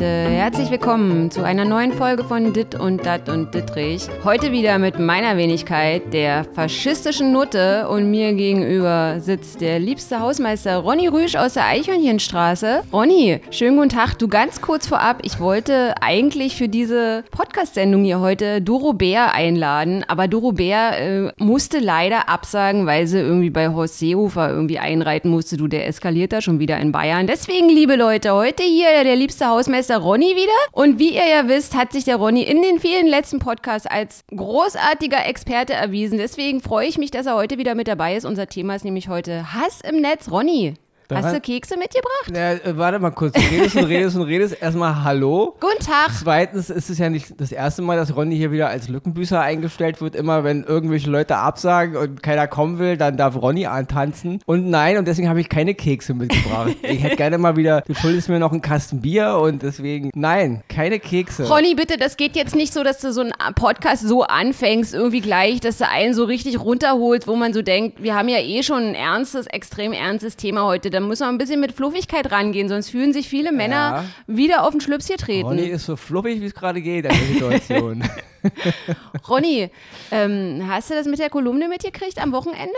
Leute, herzlich willkommen zu einer neuen Folge von Dit und Dat und Dittrich. Heute wieder mit meiner Wenigkeit, der faschistischen Nutte und mir gegenüber sitzt der liebste Hausmeister Ronny Rüsch aus der Eichhörnchenstraße. Ronny, schönen guten Tag. Du ganz kurz vorab, ich wollte eigentlich für diese Podcast-Sendung hier heute Doro Bär einladen, aber Doro Bär äh, musste leider absagen, weil sie irgendwie bei Horst Seehofer irgendwie einreiten musste. Du, der eskaliert da schon wieder in Bayern. Deswegen, liebe Leute, heute hier der liebste Hausmeister Ronny wieder. Und wie ihr ja wisst, hat sich der Ronny in den vielen letzten Podcasts als großartiger Experte erwiesen. Deswegen freue ich mich, dass er heute wieder mit dabei ist. Unser Thema ist nämlich heute Hass im Netz. Ronny, Daran- hast du Kekse mitgebracht? Na, äh, warte mal kurz. Du redest und redest und redest. Erstmal Hallo. Guten Tag. Zweitens ist es ja nicht das erste Mal, dass Ronny hier wieder als Lückenbüßer eingestellt wird. Immer wenn irgendwelche Leute absagen und keiner kommen will, dann darf Ronny antanzen. Und nein, und deswegen habe ich keine Kekse mitgebracht. ich hätte gerne mal wieder, du schuldest mir noch einen Kasten Bier und deswegen, nein, keine Kekse. Ronny, bitte, das geht jetzt nicht so, dass du so einen Podcast so anfängst, irgendwie gleich, dass du einen so richtig runterholst, wo man so denkt, wir haben ja eh schon ein ernstes, extrem ernstes Thema heute. Da müssen wir ein bisschen mit Fluffigkeit rangehen, sonst fühlen sich viele Männer Ja. wieder auf den Schlips hier treten. Ronny ist so fluffig, wie es gerade geht in der Situation. Ronny, ähm, hast du das mit der Kolumne mitgekriegt am Wochenende?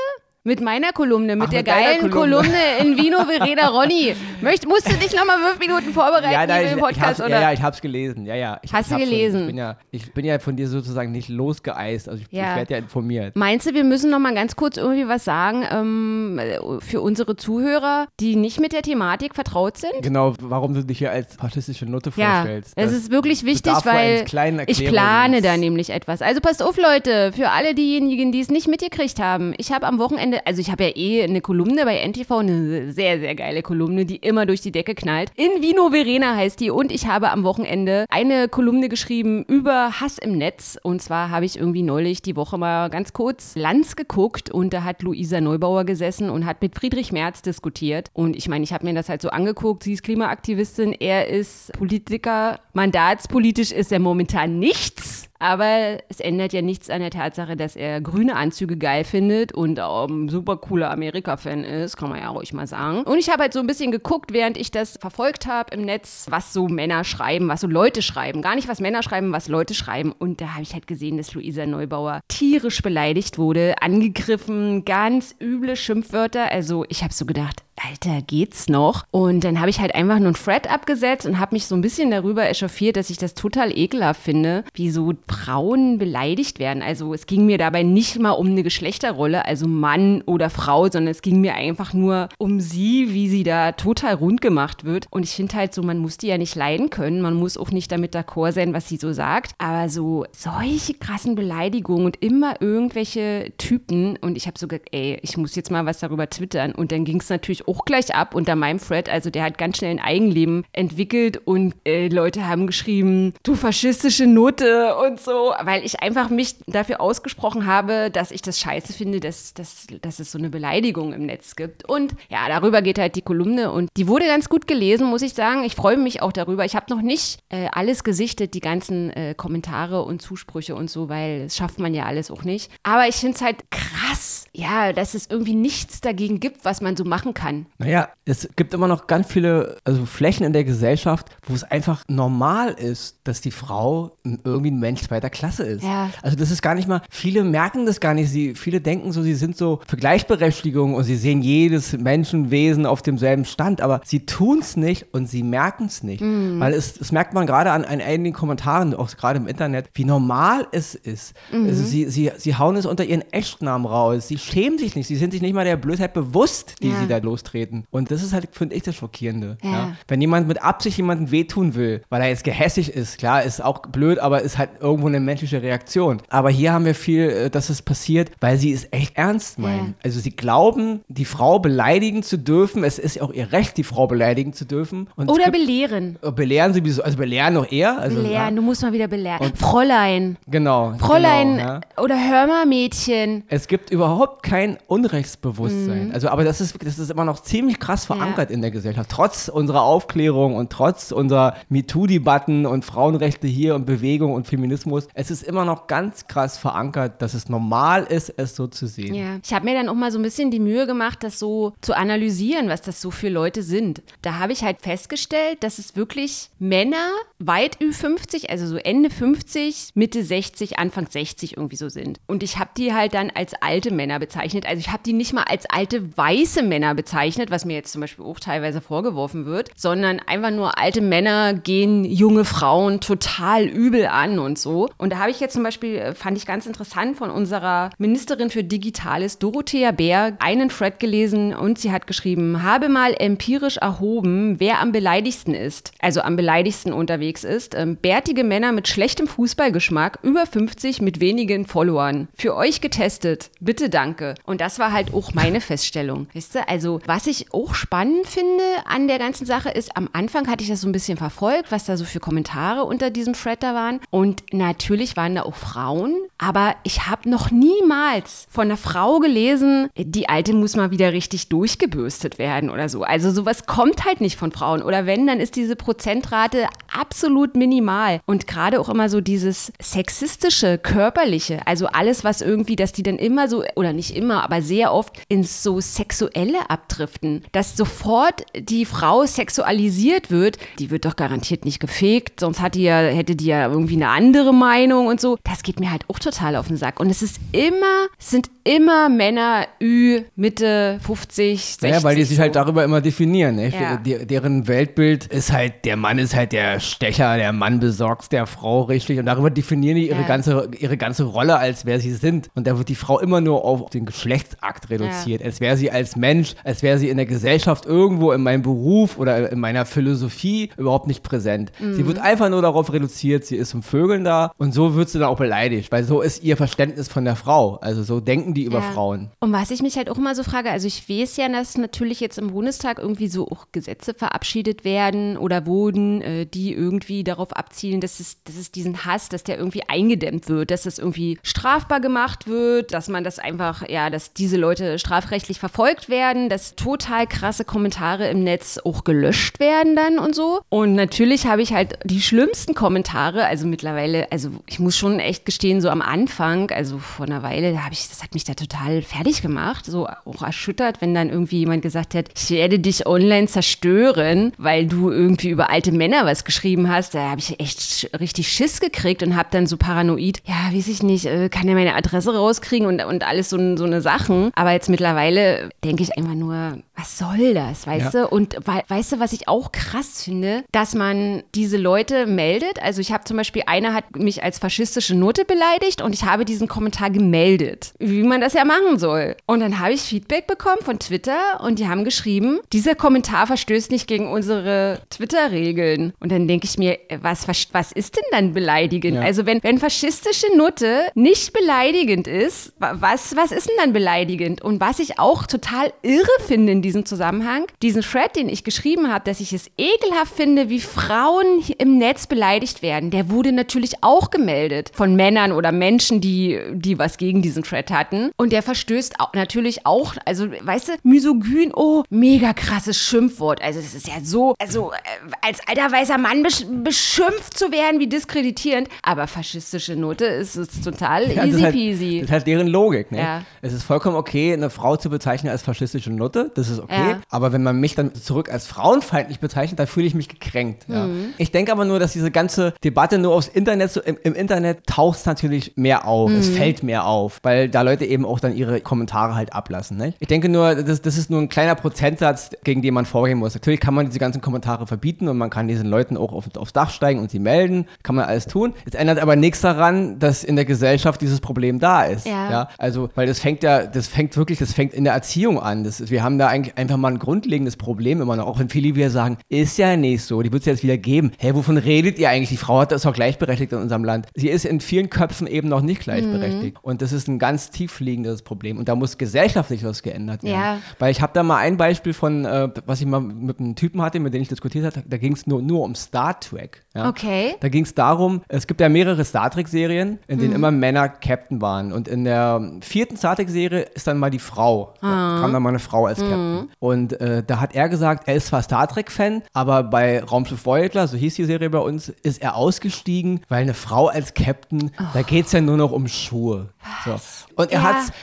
Mit meiner Kolumne, mit Ach, der mit geilen Kolumne. Kolumne in Vino Vereda Ronny. Möcht, musst du dich nochmal fünf Minuten vorbereiten ja, nein, ich, ich Podcast, oder? ja, ja, ich hab's gelesen. Ja, ja. Ich, Hast ich du hab's schon- gelesen? Ich bin, ja, ich bin ja von dir sozusagen nicht losgeeist. Also ich, Ja. ich werde ja informiert. Meinst du, wir müssen noch mal ganz kurz irgendwie was sagen ähm, für unsere Zuhörer, die nicht mit der Thematik vertraut sind? Genau, warum du dich hier als faschistische Nutte Ja, vorstellst. es ist wirklich wichtig, weil ich plane da nämlich etwas. Also passt auf, Leute, für alle diejenigen, die es nicht mitgekriegt haben. Ich habe am Wochenende, also ich habe ja eh eine Kolumne bei NTV, eine sehr, sehr geile Kolumne, die immer durch die Decke knallt. In Vino Verena heißt die und ich habe am Wochenende eine Kolumne geschrieben über Hass im Netz. Und zwar habe ich irgendwie neulich die Woche mal ganz kurz Lanz geguckt und da hat Luisa Neubauer gesessen und hat mit Friedrich Merz diskutiert. Und ich meine, ich habe mir das halt so angeguckt. Sie ist Klimaaktivistin, er ist Politiker. Mandatspolitisch ist er momentan nichts. Aber es ändert ja nichts an der Tatsache, dass er grüne Anzüge geil findet und auch ein super cooler Amerika-Fan ist, kann man ja ruhig mal sagen. Und ich habe halt so ein bisschen geguckt, während ich das verfolgt habe im Netz, was so Männer schreiben, was so Leute schreiben. Gar nicht, was Männer schreiben, was Leute schreiben. Und da habe ich halt gesehen, dass Luisa Neubauer tierisch beleidigt wurde, angegriffen, ganz üble Schimpfwörter. Also ich habe so gedacht, Alter, geht's noch? Und dann habe ich halt einfach nur einen Thread abgesetzt und habe mich so ein bisschen darüber echauffiert, dass ich das total ekelhaft finde, wie so Frauen beleidigt werden. Also es ging mir dabei nicht mal um eine Geschlechterrolle, also Mann oder Frau, sondern es ging mir einfach nur um sie, wie sie da total rund gemacht wird. Und ich finde halt so, man muss die ja nicht leiden können, man muss auch nicht damit d'accord sein, was sie so sagt. Aber so solche krassen Beleidigungen und immer irgendwelche Typen und ich habe so gesagt, ey, ich muss jetzt mal was darüber twittern. Und dann ging es natürlich auch gleich ab unter meinem Thread. Also der hat ganz schnell ein Eigenleben entwickelt und äh, Leute haben geschrieben, du faschistische Note und so, weil ich einfach mich dafür ausgesprochen habe, dass ich das scheiße finde, dass, dass, dass es so eine Beleidigung im Netz gibt. Und ja, darüber geht halt die Kolumne und die wurde ganz gut gelesen, muss ich sagen. Ich freue mich auch darüber. Ich habe noch nicht äh, alles gesichtet, die ganzen äh, Kommentare und Zusprüche und so, weil das schafft man ja alles auch nicht. Aber ich finde es halt krass, ja, dass es irgendwie nichts dagegen gibt, was man so machen kann. Naja, es gibt immer noch ganz viele also Flächen in der Gesellschaft, wo es einfach normal ist, dass die Frau irgendwie ein Mensch zweiter Klasse ist. Ja. Also das ist gar nicht mal, viele merken das gar nicht. Sie, viele denken so, sie sind so für Gleichberechtigung und sie sehen jedes Menschenwesen auf demselben Stand, aber sie tun es nicht und sie merken es nicht. Mhm. Weil es, das merkt man gerade an, an einigen Kommentaren, auch gerade im Internet, wie normal es ist. Mhm. Also sie, sie, sie hauen es unter ihren Echtnamen raus. Sie schämen sich nicht. Sie sind sich nicht mal der Blödheit bewusst, die Ja. sie da lostreten. Und das ist halt, finde ich, das Schockierende. Ja. Ja. Wenn jemand mit Absicht jemandem wehtun will, weil er jetzt gehässig ist, klar, ist auch blöd, aber ist halt irgendwo eine menschliche Reaktion. Aber hier haben wir viel, äh, dass es passiert, weil sie es echt ernst meinen. Ja. Also sie glauben, die Frau beleidigen zu dürfen. Es ist ja auch ihr Recht, die Frau beleidigen zu dürfen. Und Oder gibt- belehren. äh, belehren sowieso, also belehren noch eher. Also, Belehren, du musst mal wieder belehren. Fräulein. genau. Fräulein Genau, oder hör mal, Mädchen. Es gibt überhaupt kein Unrechtsbewusstsein. Mhm. Also, aber das ist, das ist immer noch ziemlich krass verankert in der Gesellschaft. Trotz unserer Aufklärung und trotz unserer MeToo-Debatten und Frauenrechte hier und Bewegung und Feminismus, es ist immer noch ganz krass verankert, dass es normal ist, es so zu sehen. Ja. Ich habe mir dann auch mal so ein bisschen die Mühe gemacht, das so zu analysieren, was das so für Leute sind. Da habe ich halt festgestellt, dass es wirklich Männer weit Ü50, also so Ende 50, Mitte 60, Anfang 60 irgendwie so sind. Und ich habe die halt dann als alte Männer bezeichnet. Also ich habe die nicht mal als alte weiße Männer bezeichnet, was mir jetzt zum Beispiel auch teilweise vorgeworfen wird, sondern einfach nur alte Männer gehen junge Frauen total übel an und so. Und da habe ich jetzt zum Beispiel, äh, fand ich ganz interessant, von unserer Ministerin für Digitales, Dorothea Bär, einen Thread gelesen und sie hat geschrieben, habe mal empirisch erhoben, wer am beleidigsten ist, also am beleidigsten unterwegs ist. Ähm, bärtige Männer mit schlechtem Fußballgeschmack, über 50 mit wenigen Followern. Für euch getestet. Bitte danke. Und das war halt auch meine Feststellung. Wisst ihr, also was ich auch spannend finde an der ganzen Sache ist, am Anfang hatte ich das so ein bisschen verfolgt, was da so für Kommentare unter diesem Thread da waren. Und natürlich waren da auch Frauen, aber ich habe noch niemals von einer Frau gelesen, die alte muss mal wieder richtig durchgebürstet werden oder so. Also sowas kommt halt nicht von Frauen. Oder wenn, dann ist diese Prozentrate absolut minimal. Und gerade auch immer so dieses sexistische, körperliche, also alles, was irgendwie, dass die dann immer so, oder nicht immer, aber sehr oft ins so sexuelle abdriften, dass sofort die Frau sexualisiert wird, die wird doch garantiert nicht gefegt, sonst hat die ja, hätte die ja irgendwie eine andere Meinung und so. Das geht mir halt auch total auf den Sack. Und es ist immer, es sind immer Männer Ü, Mitte 50, 60. Ja, weil die sich so. halt darüber immer definieren. Ne? Ja. Die, deren Weltbild ist halt, der Mann ist halt der Stecher, der Mann besorgt der Frau richtig. Und darüber definieren die ihre, Ja. ganze, ihre ganze Rolle, als wer sie sind. Und da wird die Frau immer nur auf den Geschlechtsakt reduziert. Als wäre sie als Mensch, als wäre sie in der Gesellschaft irgendwo in meinem Beruf oder in meiner Philosophie überhaupt nicht präsent. Mhm. Sie wird einfach nur darauf reduziert, sie ist zum Vögeln da. Und so wird sie dann auch beleidigt, weil so ist ihr Verständnis von der Frau. Also so denken die über Ja. Frauen. Und was ich mich halt auch immer so frage, also ich weiß ja, dass natürlich jetzt im Bundestag irgendwie so auch Gesetze verabschiedet werden oder wurden, äh, die irgendwie darauf abzielen, dass es, dass es diesen Hass, dass der irgendwie eingedämmt wird, dass das irgendwie strafbar gemacht wird, dass man das einfach, ja, dass diese Leute strafrechtlich verfolgt werden, dass total krasse Kommentare im Netz auch gelöscht werden dann und so. Und natürlich habe ich halt die schlimmsten Kommentare, also mittlerweile, also ich muss schon echt gestehen, so am Anfang, also vor einer Weile, habe ich, das hat mich da total fertig gemacht, so auch erschüttert, wenn dann irgendwie jemand gesagt hat, ich werde dich online zerstören, weil du irgendwie über alte Männer was geschrieben hast. Da habe ich echt richtig Schiss gekriegt und habe dann so paranoid, ja, weiß ich nicht, äh, kann er meine Adresse rauskriegen und, und alles so, so eine Sachen. Aber jetzt mittlerweile denke ich einfach nur, was soll das, weißt Ja. du? Und wei- weißt du, was ich auch krass finde, dass man diese Leute meldet. Also ich habe zum Beispiel, einer hat mich als faschistische Note beleidigt und ich habe diesen Kommentar gemeldet, wie man das ja machen soll. Und dann habe ich Feedback bekommen von Twitter und die haben geschrieben, dieser Kommentar verstößt nicht gegen unsere Twitter-Regeln. Und dann denke ich mir, was, was, ist denn dann beleidigend? Ja. Also wenn, wenn faschistische Nutte nicht beleidigend ist, wa- was, was ist denn dann beleidigend? Und was ich auch total irre finde in diesem Zusammenhang, diesen Thread, den ich geschrieben habe, dass ich es ekelhaft finde, wie Frauen im Netz beleidigt werden, der wurde natürlich auch gemeldet von Männern oder Menschen, die, die was gegen diesen Thread hatten. Und der verstößt auch, natürlich auch, also weißt du, misogyn, oh, mega krasses Schimpfwort. Also das ist ja so, also äh, als alter weißer Mann besch beschimpft zu werden, wie diskreditierend. Aber faschistische Note ist, ist total Ja, easy halt, peasy. Das ist halt deren Logik. Ne? Ja. Es ist vollkommen okay, eine Frau zu bezeichnen als faschistische Nutte. Das ist okay. Ja. Aber wenn man mich dann zurück als frauenfeindlich bezeichnet, dann fühle ich mich gekränkt. Ja. Mhm. Ich denke aber nur, dass diese ganze Debatte nur aufs Internet, so im, im Internet taucht es natürlich mehr auf. Es Mhm. fällt mehr auf, weil da Leute eben auch dann ihre Kommentare halt ablassen. Ne? Ich denke nur, das, das ist nur ein kleiner Prozentsatz, gegen den man vorgehen muss. Natürlich kann man diese ganzen Kommentare verbieten und man kann diesen Leuten auch auf, aufs Dach steigen und sie melden. Kann man alles tun. Es ändert aber nichts daran, dass in der Gesellschaft dieses Problem da ist. Ja. Also, weil das fängt ja, das fängt wirklich, das fängt in der Erziehung an. Das, wir haben da eigentlich eigentlich einfach mal ein grundlegendes Problem immer noch. Auch wenn viele wieder sagen, ist ja nicht so, die wird es jetzt wieder geben. Hä, wovon redet ihr eigentlich? Die Frau hat das auch gleichberechtigt in unserem Land. Sie ist in vielen Köpfen eben noch nicht gleichberechtigt. Mhm. Und das ist ein ganz tiefliegendes Problem. Und da muss gesellschaftlich was geändert werden. Ja. Weil ich habe da mal ein Beispiel von, äh, was ich mal mit einem Typen hatte, mit dem ich diskutiert habe, da ging es nur, nur um Star Trek. Ja? Okay. Da ging es darum, es gibt ja mehrere Star Trek-Serien, in denen mhm. immer Männer Captain waren. Und in der vierten Star Trek-Serie ist dann mal die Frau. Da kam dann mal eine Frau als Captain. Mhm. Und äh, da hat er gesagt, er ist zwar Star Trek-Fan, aber bei Raumschiff Voyager, so hieß die Serie bei uns, ist er ausgestiegen, weil eine Frau als Captain, oh. da geht es ja nur noch um Schuhe. So. Und er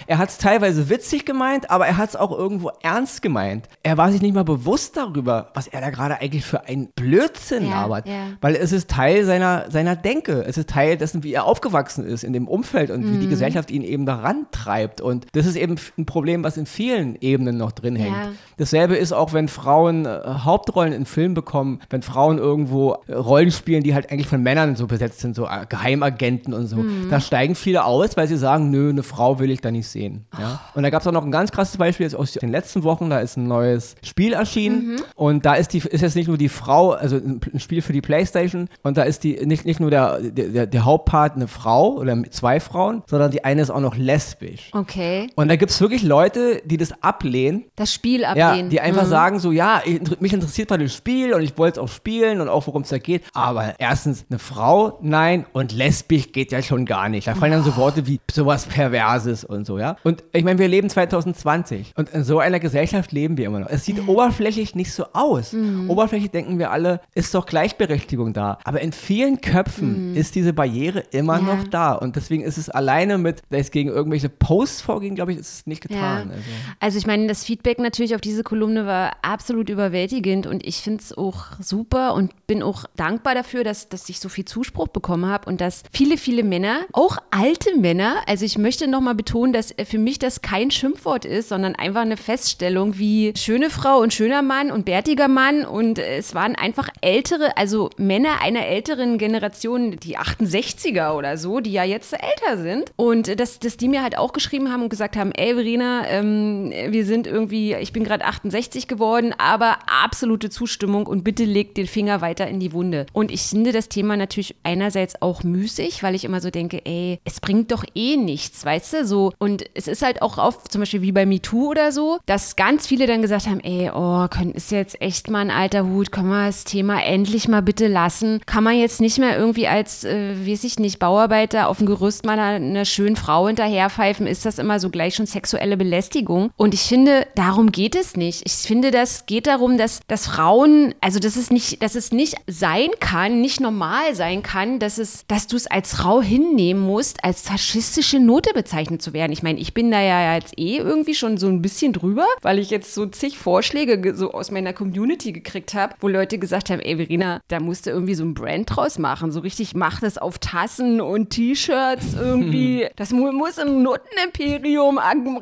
ja. hat es teilweise witzig gemeint, aber er hat es auch irgendwo ernst gemeint. Er war sich nicht mal bewusst darüber, was er da gerade eigentlich für einen Blödsinn ja, labert. Ja. Weil es ist Teil seiner, seiner Denke. Es ist Teil dessen, wie er aufgewachsen ist in dem Umfeld und mhm. wie die mhm. Gesellschaft ihn eben daran treibt. Und das ist eben ein Problem, was in vielen Ebenen noch drin hängt. Dasselbe ist auch, wenn Frauen äh, Hauptrollen in Filmen bekommen, wenn Frauen irgendwo äh, Rollen spielen, die halt eigentlich von Männern so besetzt sind, so äh, Geheimagenten und so. Mhm. Da steigen viele aus, weil sie sagen, nö, eine Frau will ich da nicht sehen. Ja? Und da gab es auch noch ein ganz krasses Beispiel jetzt aus den letzten Wochen, da ist ein neues Spiel erschienen mhm. und da ist, die, ist jetzt nicht nur die Frau, also ein Spiel für die Playstation und da ist die nicht, nicht nur der, der, der Hauptpart eine Frau oder zwei Frauen, sondern die eine ist auch noch lesbisch. Okay. Und da gibt es wirklich Leute, die das ablehnen. Das Spiel ablehnen. Ja, die einfach mhm. sagen so, ja, mich interessiert mal das Spiel und ich wollte es auch spielen und auch worum es da geht, aber erstens eine Frau, nein und lesbisch geht ja schon gar nicht. Da fallen dann so Worte wie sowas Perverses und so, ja. Und ich meine, wir leben 2020 und in so einer Gesellschaft leben wir immer noch. Es sieht oberflächlich nicht so aus. Mhm. Oberflächlich denken wir alle, ist doch Gleichberechtigung da. Aber in vielen Köpfen mhm. ist diese Barriere immer ja. noch da. Und deswegen ist es alleine mit, da ist gegen irgendwelche Posts vorgehen, glaube ich, ist es nicht getan. Ja. Also. also ich meine, das Feedback natürlich auf diese Kolumne war absolut überwältigend und ich finde es auch super und bin auch dankbar dafür, dass, dass ich so viel Zuspruch bekommen habe und dass viele, viele Männer, auch alte Männer, also ich möchte nochmal betonen, dass für mich das kein Schimpfwort ist, sondern einfach eine Feststellung wie schöne Frau und schöner Mann und bärtiger Mann und es waren einfach ältere, also Männer einer älteren Generation, die 68er oder so, die ja jetzt älter sind und dass, dass die mir halt auch geschrieben haben und gesagt haben, ey Verena, ähm, wir sind irgendwie, ich bin gerade 68 geworden, aber absolute Zustimmung und bitte legt den Finger weiter in die Wunde. Und ich finde das Thema natürlich einerseits auch müßig, weil ich immer so denke, ey, es bringt doch eh nichts, weißt du, so. Und es ist halt auch oft, zum Beispiel wie bei MeToo oder so, dass ganz viele dann gesagt haben, ey, oh, können, ist jetzt echt mal ein alter Hut, können wir das Thema endlich mal bitte lassen? Kann man jetzt nicht mehr irgendwie als, äh, weiß ich nicht, Bauarbeiter auf dem Gerüst mal einer, einer schönen Frau hinterherpfeifen? Ist das immer so gleich schon sexuelle Belästigung? Und ich finde, darum geht es nicht. Ich finde, das geht darum, dass, dass Frauen, also dass es nicht, dass es nicht sein kann, nicht normal sein kann, dass dass du es als Frau hinnehmen musst, als faschistische Note bezeichnet zu werden. Ich meine, ich bin da ja jetzt eh irgendwie schon so ein bisschen drüber, weil ich jetzt so zig Vorschläge so aus meiner Community gekriegt habe, wo Leute gesagt haben, ey Verena, da musst du irgendwie so ein Brand draus machen. So richtig, mach das auf Tassen und T-Shirts irgendwie. Das muss im Nutenimperium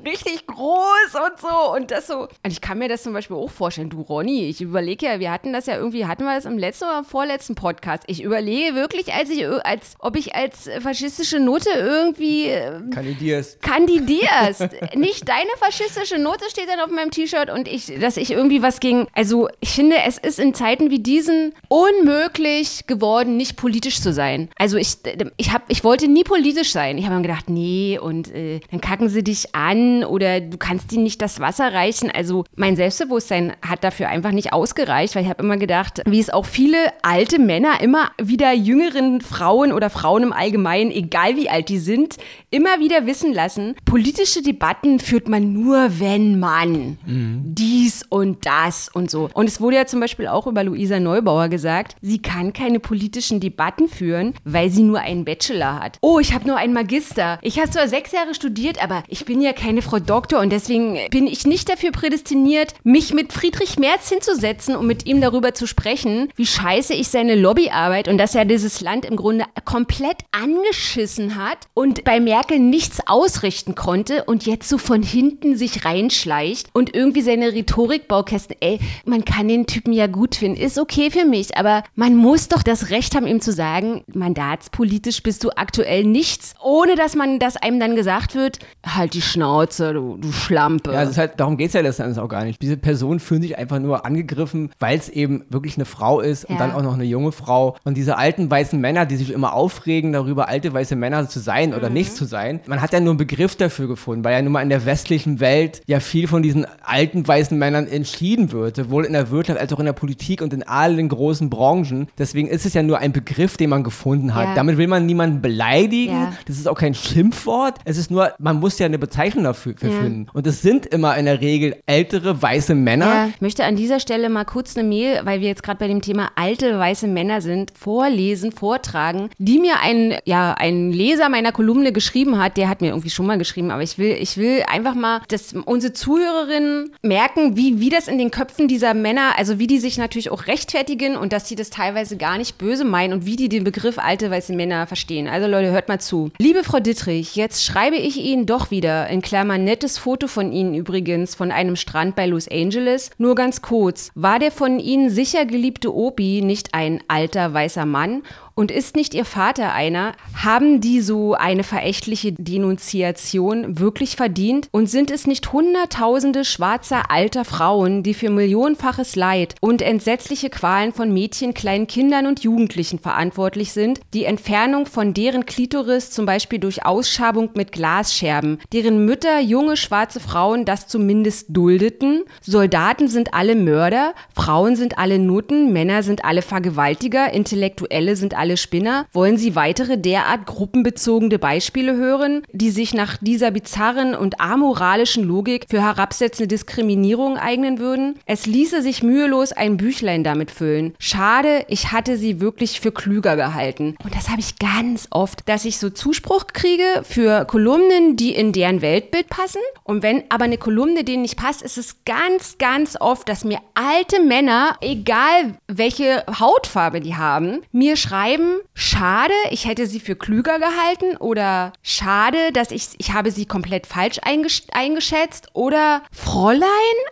richtig groß und so. Und das so. Und ich kann mir das zum Beispiel auch vorstellen. Du, Ronny, ich überlege ja, wir hatten das ja irgendwie, hatten wir das im letzten oder im vorletzten Podcast. Ich überlege wirklich, als ich, als ob ich als faschistische Note irgendwie ähm, kandidierst. Kandidierst. Nicht deine faschistische Note steht dann auf meinem T-Shirt und ich, dass ich irgendwie was gegen. Also ich finde, es ist in Zeiten wie diesen unmöglich geworden, nicht politisch zu sein. Also ich, ich, hab, ich wollte nie politisch sein. Ich habe mir gedacht, nee, und äh, dann kacken sie dich an oder du kannst ihnen nicht das Wasser reichen. Also mein Selbstbewusstsein hat dafür einfach nicht ausgereicht, weil ich habe immer gedacht, wie es auch viele alte Männer immer wieder jüngeren Frauen oder Frauen im Allgemeinen, egal wie alt die sind, immer wieder wissen lassen, politische Debatten führt man nur, wenn man mhm. dies und das und so. Und es wurde ja zum Beispiel auch über Luisa Neubauer gesagt, sie kann keine politischen Debatten führen, weil sie nur einen Bachelor hat. Oh, ich habe nur einen Magister. Ich habe zwar sechs Jahre studiert, aber ich bin ja keine Frau Doktor und deswegen bin ich nicht dafür prädestiniert, mich mit Friedrich Merz hinzusetzen, um mit ihm darüber zu sprechen, wie scheiße ich seine Lobbyarbeit und dass er dieses Land im Grunde komplett angeschissen hat und bei Merkel nichts ausrichten konnte und jetzt so von hinten sich reinschleicht und irgendwie seine Rhetorikbaukästen, ey, man kann den Typen ja gut finden, ist okay für mich, aber man muss doch das Recht haben, ihm zu sagen, mandatspolitisch bist du aktuell nichts, ohne dass man, dass einem dann gesagt wird, halt die Schnauze, du, du Schlampe. Ja, halt, darum geht es ja letzten Endes auch gar nicht. Diese Personen fühlen sich einfach nur angegriffen, weil es eben wirklich eine Frau ist und Ja. dann auch noch eine junge Frau. Und diese alten weißen Männer, die sich immer aufregen darüber, alte weiße Männer zu sein oder nicht zu sein. Man hat ja nur einen Begriff dafür gefunden, weil ja nun mal in der westlichen Welt ja viel von diesen alten weißen Männern entschieden wird, sowohl in der Wirtschaft als auch in der Politik und in allen großen Branchen. Deswegen ist es ja nur ein Begriff, den man gefunden hat. Ja. Damit will man niemanden beleidigen. Ja. Das ist auch kein Schimpfwort. Es ist nur, man muss ja eine Bezeichnung dafür für finden. Und es sind immer in der Regel ältere weiße Männer. Ja, ich möchte an dieser Stelle mal kurz eine Mail, weil wir jetzt gerade bei dem Thema alte weiße Männer sind, vorlesen, vortragen, die mir ein, ja, ein Leser meiner Kolumne geschrieben hat. Der hat mir irgendwie schon mal geschrieben, aber ich will, ich will einfach mal, dass unsere Zuhörerinnen merken, wie, wie das in den Köpfen dieser Männer, also wie die sich natürlich auch rechtfertigen und dass sie das teilweise gar nicht böse meinen und wie die den Begriff alte weiße Männer verstehen. Also Leute, hört mal zu. Liebe Frau Dittrich, jetzt schreibe ich Ihnen doch wieder, in Klammern nettes Foto von Ihnen übrigens, von einem Strand bei Los Angeles. Nur ganz kurz, war der von Ihnen sicher geliebte Opi nicht ein alter weißer Mann? Und ist nicht Ihr Vater einer? Haben die so eine verächtliche Denunziation wirklich verdient? Und sind es nicht Hunderttausende schwarzer alter Frauen, die für millionenfaches Leid und entsetzliche Qualen von Mädchen, kleinen Kindern und Jugendlichen verantwortlich sind? Die Entfernung von deren Klitoris zum Beispiel durch Ausschabung mit Glasscherben, deren Mütter, junge schwarze Frauen das zumindest duldeten? Soldaten sind alle Mörder, Frauen sind alle Nutten, Männer sind alle Vergewaltiger, Intellektuelle sind alle Spinner? Wollen Sie weitere derart gruppenbezogene Beispiele hören, die sich nach dieser bizarren und amoralischen Logik für herabsetzende Diskriminierung eignen würden? Es ließe sich mühelos ein Büchlein damit füllen. Schade, ich hatte sie wirklich für klüger gehalten. Und das habe ich ganz oft, dass ich so Zuspruch kriege für Kolumnen, die in deren Weltbild passen. Und wenn aber eine Kolumne denen nicht passt, ist es ganz, ganz oft, dass mir alte Männer, egal welche Hautfarbe die haben, mir schreiben, schade, ich hätte sie für klüger gehalten oder schade, dass ich, ich habe sie komplett falsch eingesch eingeschätzt oder Fräulein,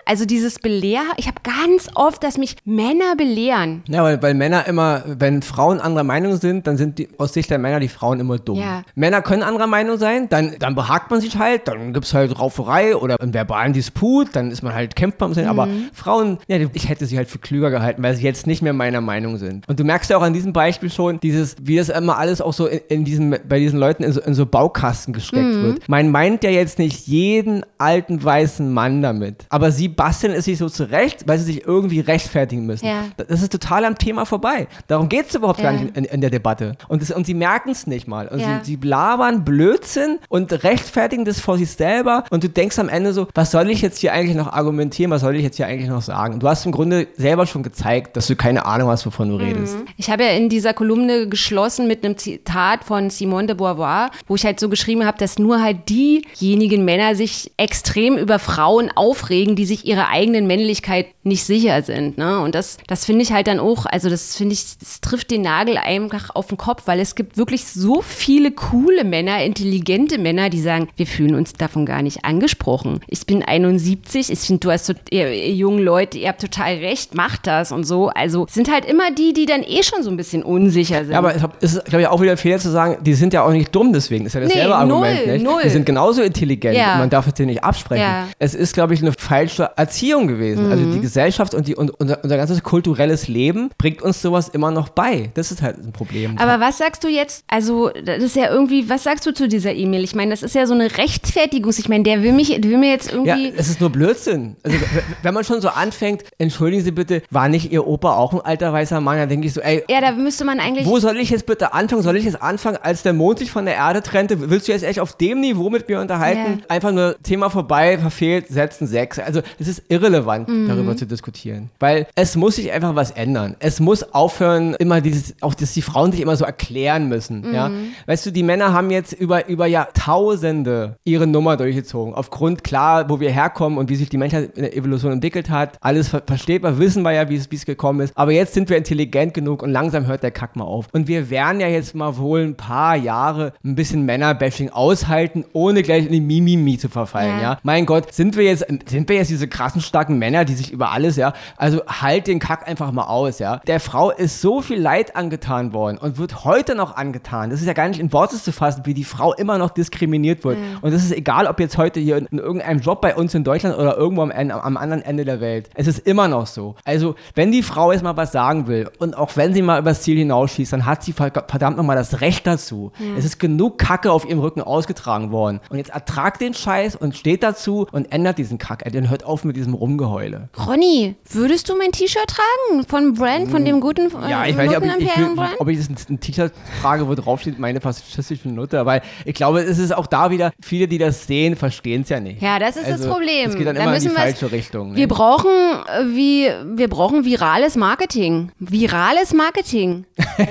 also dieses Belehr, ich habe ganz oft, dass mich Männer belehren. Ja, weil, weil Männer immer, wenn Frauen anderer Meinung sind, dann sind die, aus Sicht der Männer die Frauen immer dumm. Ja. Männer können anderer Meinung sein, dann, dann behagt man sich halt, dann gibt es halt Rauferei oder einen verbalen Disput, dann ist man halt, kämpft man. Mhm. Aber Frauen, ja, ich hätte sie halt für klüger gehalten, weil sie jetzt nicht mehr meiner Meinung sind. Und du merkst ja auch an diesem Beispiel schon, dieses, wie das immer alles auch so in, in diesem, bei diesen Leuten in so, in so Baukasten gesteckt wird. Man meint ja jetzt nicht jeden alten weißen Mann damit, aber sie basteln es sich so zurecht, weil sie sich irgendwie rechtfertigen müssen. Ja. Das ist total am Thema vorbei. Darum geht es überhaupt gar Ja. nicht in, in der Debatte. Und, das, und sie merken es nicht mal. Und Ja. sie, sie labern Blödsinn und rechtfertigen das vor sich selber. Und du denkst am Ende so, was soll ich jetzt hier eigentlich noch argumentieren? Was soll ich jetzt hier eigentlich noch sagen? Du hast im Grunde selber schon gezeigt, dass du keine Ahnung hast, wovon du redest. Ich habe ja in dieser Kolumne geschlossen mit einem Zitat von Simone de Beauvoir, wo ich halt so geschrieben habe, dass nur halt diejenigen Männer sich extrem über Frauen aufregen, die sich ihrer eigenen Männlichkeit nicht sicher sind. Ne? Und das, das finde ich halt dann auch, also das finde ich, das trifft den Nagel einfach auf den Kopf, weil es gibt wirklich so viele coole Männer, intelligente Männer, die sagen, wir fühlen uns davon gar nicht angesprochen. Ich bin 71, ich finde, du hast so, ihr, ihr jungen Leute, ihr habt total recht, macht das und so. Also es sind halt immer die, die dann eh schon so ein bisschen unsicher sind. Ja, aber es ist, glaube ich, auch wieder ein Fehler zu sagen, die sind ja auch nicht dumm deswegen. Das ist ja dasselbe Nee, Argument, null, nicht? null. Die sind genauso intelligent. Ja. Man darf es denen nicht absprechen. Ja. Es ist, glaube ich, eine falsche Erziehung gewesen. Also Mhm. die Gesellschaft und, die, und unser, unser ganzes kulturelles Leben bringt uns sowas immer noch bei. Das ist halt ein Problem. Aber was sagst du jetzt, also das ist ja irgendwie, was sagst du zu dieser E-Mail? Ich meine, das ist ja so eine Rechtfertigung. Ich meine, der will mich, will mir jetzt ja, irgendwie... es ist nur Blödsinn. Also, wenn man schon so anfängt, entschuldigen Sie bitte, war nicht Ihr Opa auch ein alter weißer Mann? Dann denke ich so, ey, Ja, da müsste man eigentlich... Wo soll ich jetzt bitte anfangen? Soll ich jetzt anfangen, als der Mond sich von der Erde trennte? Willst du jetzt echt auf dem Niveau mit mir unterhalten? Einfach nur Thema vorbei, verfehlt, setzen sechs. Also es ist irrelevant, Mhm. darüber zu diskutieren. Weil es muss sich einfach was ändern. Es muss aufhören, immer dieses, auch dass die Frauen sich immer so erklären müssen. Ja? Mhm. Weißt du, die Männer haben jetzt über, über Jahrtausende ihre Nummer durchgezogen. Aufgrund, klar, wo wir herkommen und wie sich die Menschheit in der Evolution entwickelt hat. Alles ver versteht man, wissen wir ja, wie es wie es gekommen ist. Aber jetzt sind wir intelligent genug und langsam hört der Kack mal auf. Und wir werden ja jetzt mal wohl ein paar Jahre ein bisschen Männerbashing aushalten, ohne gleich in die Mimimi zu verfallen, ja. Ja. Mein Gott, sind wir jetzt, sind wir jetzt diese krassen, starken Männer, die sich über alles, ja, also halt den Kack einfach mal aus, ja. Der Frau ist so viel Leid angetan worden und wird heute noch angetan. Das ist ja gar nicht in Worte zu fassen, wie die Frau immer noch diskriminiert wird. Und das ist egal, ob jetzt heute hier in, in irgendeinem Job bei uns in Deutschland oder irgendwo am, Ende, am anderen Ende der Welt. Es ist immer noch so. Also, wenn die Frau jetzt mal was sagen will und auch wenn sie mal übers Ziel hinausschießt, dann hat sie ver- verdammt nochmal das Recht dazu. Es ist genug Kacke auf ihrem Rücken ausgetragen worden. Und jetzt ertragt den Scheiß und steht dazu und ändert diesen Kack. Dann hört auf mit diesem Rumgeheule. Ronny, würdest du mein T-Shirt tragen? Von Brand, von dem guten äh, Ja, ich weiß nicht, ob ich, ich, will- ob ich das ein, T-Shirt trage, wo drauf steht, meine faschistische Note. Weil ich glaube, es ist auch da wieder, viele, die das sehen, verstehen es ja nicht. Ja, das ist das Also, Problem. Es geht dann Da immer in die falsche Richtung. Ne? Wir brauchen, äh, wie, wir brauchen virales Marketing. Virales Marketing.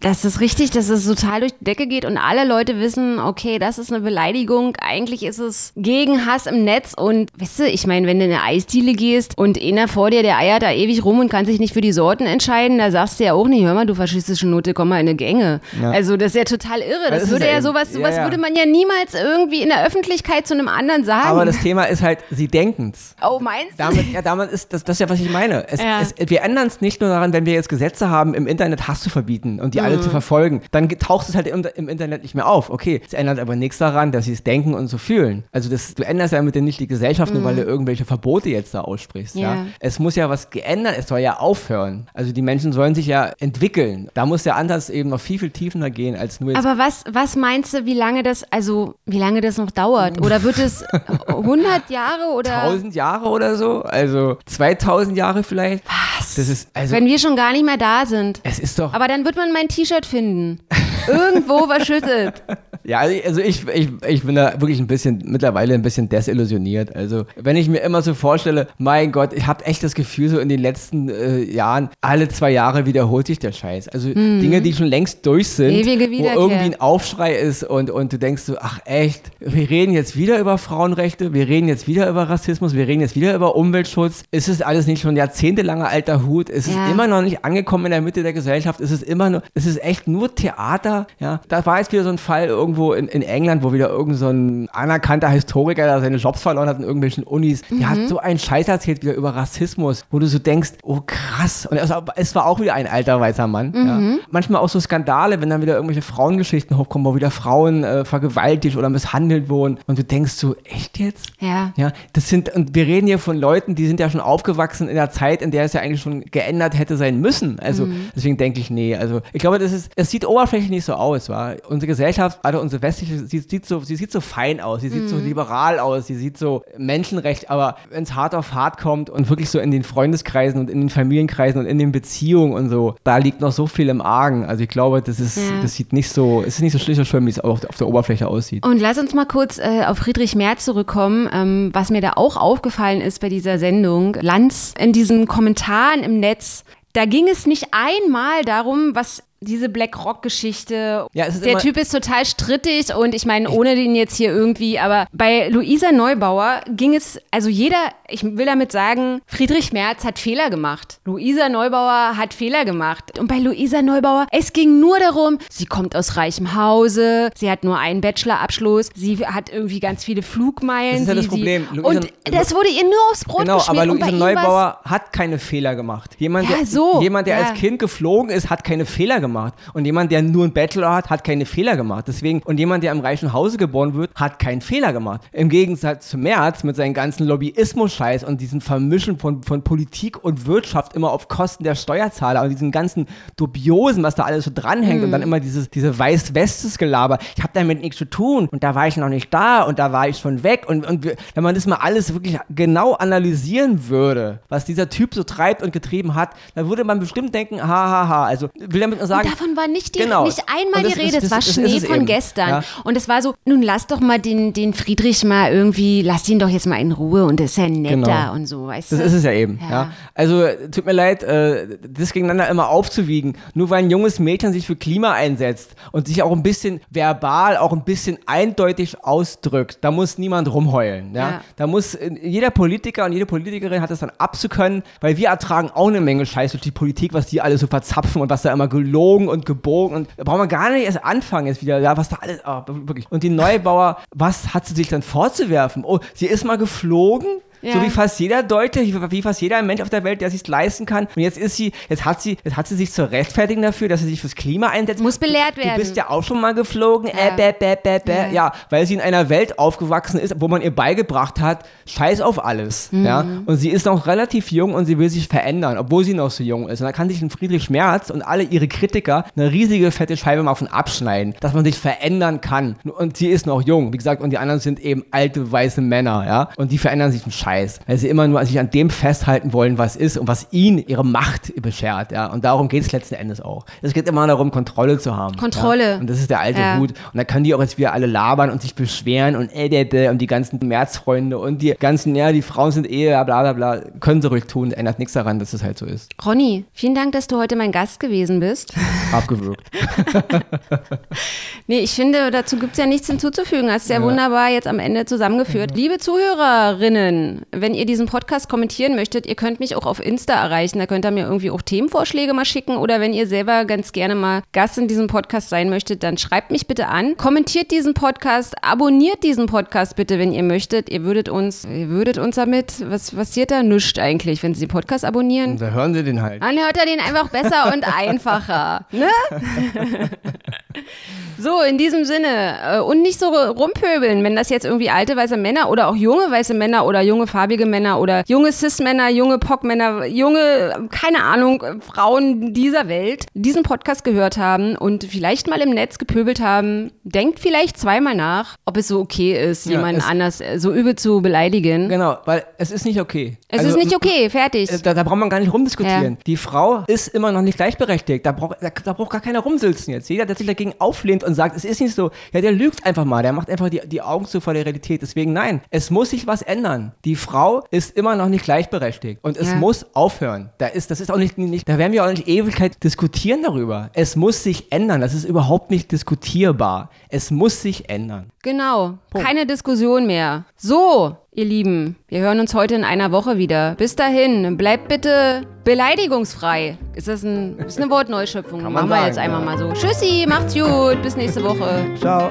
Das ist richtig, dass es total durch die Decke geht und alle Leute wissen, okay, das ist eine Beleidigung. Eigentlich ist es gegen Hass im Netz und, weißt du, ich meine, wenn du in eine Eisdiele gehst und einer vor dir, der eiert da ewig rum und kann sich nicht für die Sorten entscheiden, da sagst du ja auch nicht, hör mal, du faschistische Note, komm mal in eine Gänge. Ja. Also das ist ja total irre. Das Das würde ja sowas, sowas ja. würde man ja niemals irgendwie in der Öffentlichkeit zu einem anderen sagen. Aber das Thema ist halt, sie denken's. oh, meinst du? Damit, ja, damit ist das, das ist ja, was ich meine. Es, es, wir ändern es nicht nur daran, wenn wir jetzt Gesetze haben, im Internet Hass zu verbieten und die alle Mhm. zu verfolgen, dann taucht es halt im, im Internet nicht mehr auf. Okay, es ändert aber nichts daran, dass sie es denken und so fühlen. Also das, du änderst ja mit denen nicht die Gesellschaft, nur weil du irgendwelche Verbote jetzt da aussprichst. Mhm. Ja. Es muss ja was geändert, es soll ja aufhören. Also die Menschen sollen sich ja entwickeln. Da muss der Ansatz eben noch viel, viel tiefender gehen, als nur jetzt Aber was, was meinst du, wie lange das, also wie lange das noch dauert? Oder wird es 100 Jahre oder 1000 Jahre oder so. Also 2000 Jahre vielleicht. was? Das ist, also, Wenn wir schon gar nicht mehr da sind. es ist doch. Aber dann wird man mein T-Shirt finden. Irgendwo verschüttet. Ja, also also ich, ich, ich bin da wirklich ein bisschen, mittlerweile ein bisschen desillusioniert. Also, wenn ich mir immer so vorstelle, mein Gott, ich habe echt das Gefühl, so in den letzten äh, Jahren, alle zwei Jahre wiederholt sich der Scheiß. Also Dinge, die schon längst durch sind, Mhm. Ewige wo irgendwie ein Aufschrei ist und, und du denkst so, ach echt, wir reden jetzt wieder über Frauenrechte, wir reden jetzt wieder über Rassismus, wir reden jetzt wieder über Umweltschutz. Ist es alles nicht schon jahrzehntelanger alter Hut? Ist es Ja. immer noch nicht angekommen in der Mitte der Gesellschaft? Ist es immer nur, ist es echt nur Theater? Ja, da war jetzt wieder so ein Fall irgendwo in, in England, wo wieder irgend so ein anerkannter Historiker da seine Jobs verloren hat in irgendwelchen Unis. Der Mhm. hat so einen Scheiß erzählt wieder über Rassismus, wo du so denkst, oh krass. Und es, war- auch wieder ein alter weißer Mann. Mhm. Ja. Manchmal auch so Skandale, wenn dann wieder irgendwelche Frauengeschichten hochkommen, wo wieder Frauen äh, vergewaltigt oder misshandelt wurden. Und du denkst so, echt jetzt? Ja. Ja, das sind, und wir reden hier von Leuten, die sind ja schon aufgewachsen in der Zeit, in der es ja eigentlich schon geändert hätte sein müssen. Also deswegen denke ich, nee, also ich glaube, das ist, es sieht oberflächlich nicht so aus, war. Unsere Gesellschaft, also unsere westliche, sie sieht so, sie sieht so fein aus, sie sieht so liberal aus, sie sieht so Menschenrecht, aber wenn es hart auf hart kommt und wirklich so in den Freundeskreisen und in den Familienkreisen und in den Beziehungen und so, da liegt noch so viel im Argen. Also ich glaube, das ist, Ja. das sieht nicht so, es ist nicht so schlicht so schön, wie es auf, auf der Oberfläche aussieht. Und lass uns mal kurz äh, auf Friedrich Merz zurückkommen, ähm, was mir da auch aufgefallen ist bei dieser Sendung. Lanz in diesen Kommentaren im Netz, da ging es nicht einmal darum, was diese BlackRock-Geschichte. Ja, es ist Der Typ ist total strittig und ich meine, ohne den jetzt hier irgendwie, aber bei Luisa Neubauer ging es, also jeder, ich will damit sagen, Friedrich Merz hat Fehler gemacht. Luisa Neubauer hat Fehler gemacht. Und bei Luisa Neubauer, es ging nur darum, sie kommt aus reichem Hause, sie hat nur einen Bachelorabschluss, sie hat irgendwie ganz viele Flugmeilen. Das ist ja sie, das Problem. Luisa- und das wurde ihr nur aufs Brot Genau, geschmiert. aber Luise ihm war's- Neubauer hat keine Fehler gemacht. Jemand, Ja, der, so, jemand, der ja. als Kind geflogen ist, hat keine Fehler gemacht. Und jemand, der nur einen Bachelor hat, hat keine Fehler gemacht. Deswegen, und jemand, der im reichen Hause geboren wird, hat keinen Fehler gemacht. Im Gegensatz zu Merz mit seinem ganzen Lobbyismus-Scheiß und diesem Vermischen von, von Politik und Wirtschaft immer auf Kosten der Steuerzahler und diesen ganzen Dubiosen, was da alles so dranhängt und dann immer dieses, diese Weiß-Westes-Gelaber. Ich habe damit nichts zu tun und da war ich noch nicht da und da war ich schon weg. Und, und wenn man das mal alles wirklich genau analysieren würde, was dieser Typ so treibt und getrieben hat, dann würde man bestimmt denken, ha, ha, ha. Also will damit nur sagen, davon war nicht, die, Genau. nicht einmal das die Rede. ist- es war das das Schnee es von eben. gestern. Ja. Und es war so, nun lass doch mal den, den Friedrich mal irgendwie, lass ihn doch jetzt mal in Ruhe und das ist ja netter Genau. und so, weißt Das du? ist es ja eben. Ja. Ja. Also tut mir leid, äh, das gegeneinander immer aufzuwiegen. Nur weil ein junges Mädchen sich für Klima einsetzt und sich auch ein bisschen verbal, auch ein bisschen eindeutig ausdrückt, da muss niemand rumheulen. Ja? Ja. Da muss äh, jeder Politiker und jede Politikerin hat das dann abzukönnen, weil wir ertragen auch eine Menge Scheiß durch die Politik, was die alle so verzapfen und was da immer gelogen und gebogen und da brauchen wir gar nicht erst anfangen jetzt wieder, ja, was da alles, ah, wirklich. Und die Neubauer, was hat sie sich dann vorzuwerfen? Oh, sie ist mal geflogen? So Ja. wie fast jeder Deutsche, wie fast jeder Mensch auf der Welt, der sich leisten kann. Und jetzt ist sie, jetzt hat sie, jetzt hat sie sich zu rechtfertigen dafür, dass sie sich fürs Klima einsetzt. Muss belehrt Du werden. bist ja auch schon mal geflogen, Ja. äh, bäh, bäh, bäh, bäh. Ja. Ja. weil sie in einer Welt aufgewachsen ist, wo man ihr beigebracht hat, scheiß auf alles. Mhm. Ja, und sie ist noch relativ jung und sie will sich verändern, obwohl sie noch so jung ist. Und da kann sich ein Friedrich Schmerz und alle ihre Kritiker eine riesige fette Scheibe mal von abschneiden, dass man sich verändern kann. Und sie ist noch jung, wie gesagt, und die anderen sind eben alte weiße Männer, ja, und die verändern sich einen Scheiß, weil sie immer nur sich an dem festhalten wollen, was ist und was ihnen ihre Macht beschert, ja. Und darum geht es letzten Endes auch. Es geht immer darum, Kontrolle zu haben. Kontrolle. Ja? Und das ist der alte Ja. Hut. Und da können die auch jetzt wieder alle labern und sich beschweren und äh, äh, äh, und die ganzen Märzfreunde und die ganzen, ja, die Frauen sind eh, bla bla bla. Können sie ruhig tun, ändert nichts daran, dass es halt so ist. Ronny, vielen Dank, dass du heute mein Gast gewesen bist. Abgewürgt. Nee, ich finde, dazu gibt es ja nichts hinzuzufügen. Hast ja, wunderbar jetzt am Ende zusammengeführt. Liebe Zuhörerinnen, wenn ihr diesen Podcast kommentieren möchtet, ihr könnt mich auch auf Insta erreichen. Da könnt ihr mir irgendwie auch Themenvorschläge mal schicken. Oder wenn ihr selber ganz gerne mal Gast in diesem Podcast sein möchtet, dann schreibt mich bitte an. Kommentiert diesen Podcast, abonniert diesen Podcast bitte, wenn ihr möchtet. Ihr würdet uns, ihr würdet uns damit, was passiert da? Nischt eigentlich, wenn Sie den Podcast abonnieren. Und da hören sie den halt. Dann hört er den einfach besser und einfacher. Ne? So, in diesem Sinne. äh, Und nicht so rumpöbeln, wenn das jetzt irgendwie alte weiße Männer oder auch junge weiße Männer oder junge farbige Männer oder junge Cis-Männer, junge POC-Männer, junge, keine Ahnung, Frauen dieser Welt diesen Podcast gehört haben und vielleicht mal im Netz gepöbelt haben. Denkt vielleicht zweimal nach, ob es so okay ist, Ja, jemanden es- anders so übel zu beleidigen. Genau, weil es ist nicht okay. Es Also, ist nicht okay, fertig. äh, Da, da braucht man gar nicht rumdiskutieren. Ja. Die Frau ist immer noch nicht gleichberechtigt. Da braucht, da, da braucht gar keiner rumsülzen jetzt. Jeder, der sich dagegen auflehnt und sagt, es ist nicht so, ja, der lügt einfach mal. Der macht einfach die, die Augen zu vor der Realität. Deswegen nein, es muss sich was ändern. Die Frau ist immer noch nicht gleichberechtigt. Und es Ja. muss aufhören. Da ist, das ist auch nicht, nicht, da werden wir auch nicht Ewigkeit diskutieren darüber. Es muss sich ändern. Das ist überhaupt nicht diskutierbar. Es muss sich ändern. Genau, keine Diskussion mehr. So, ihr Lieben, wir hören uns heute in einer Woche wieder. Bis dahin, bleibt bitte beleidigungsfrei. Ist das ein, ist eine Wortneuschöpfung? Machen wir sagen, jetzt einmal ja. mal so. Tschüssi, macht's gut, bis nächste Woche. Ciao.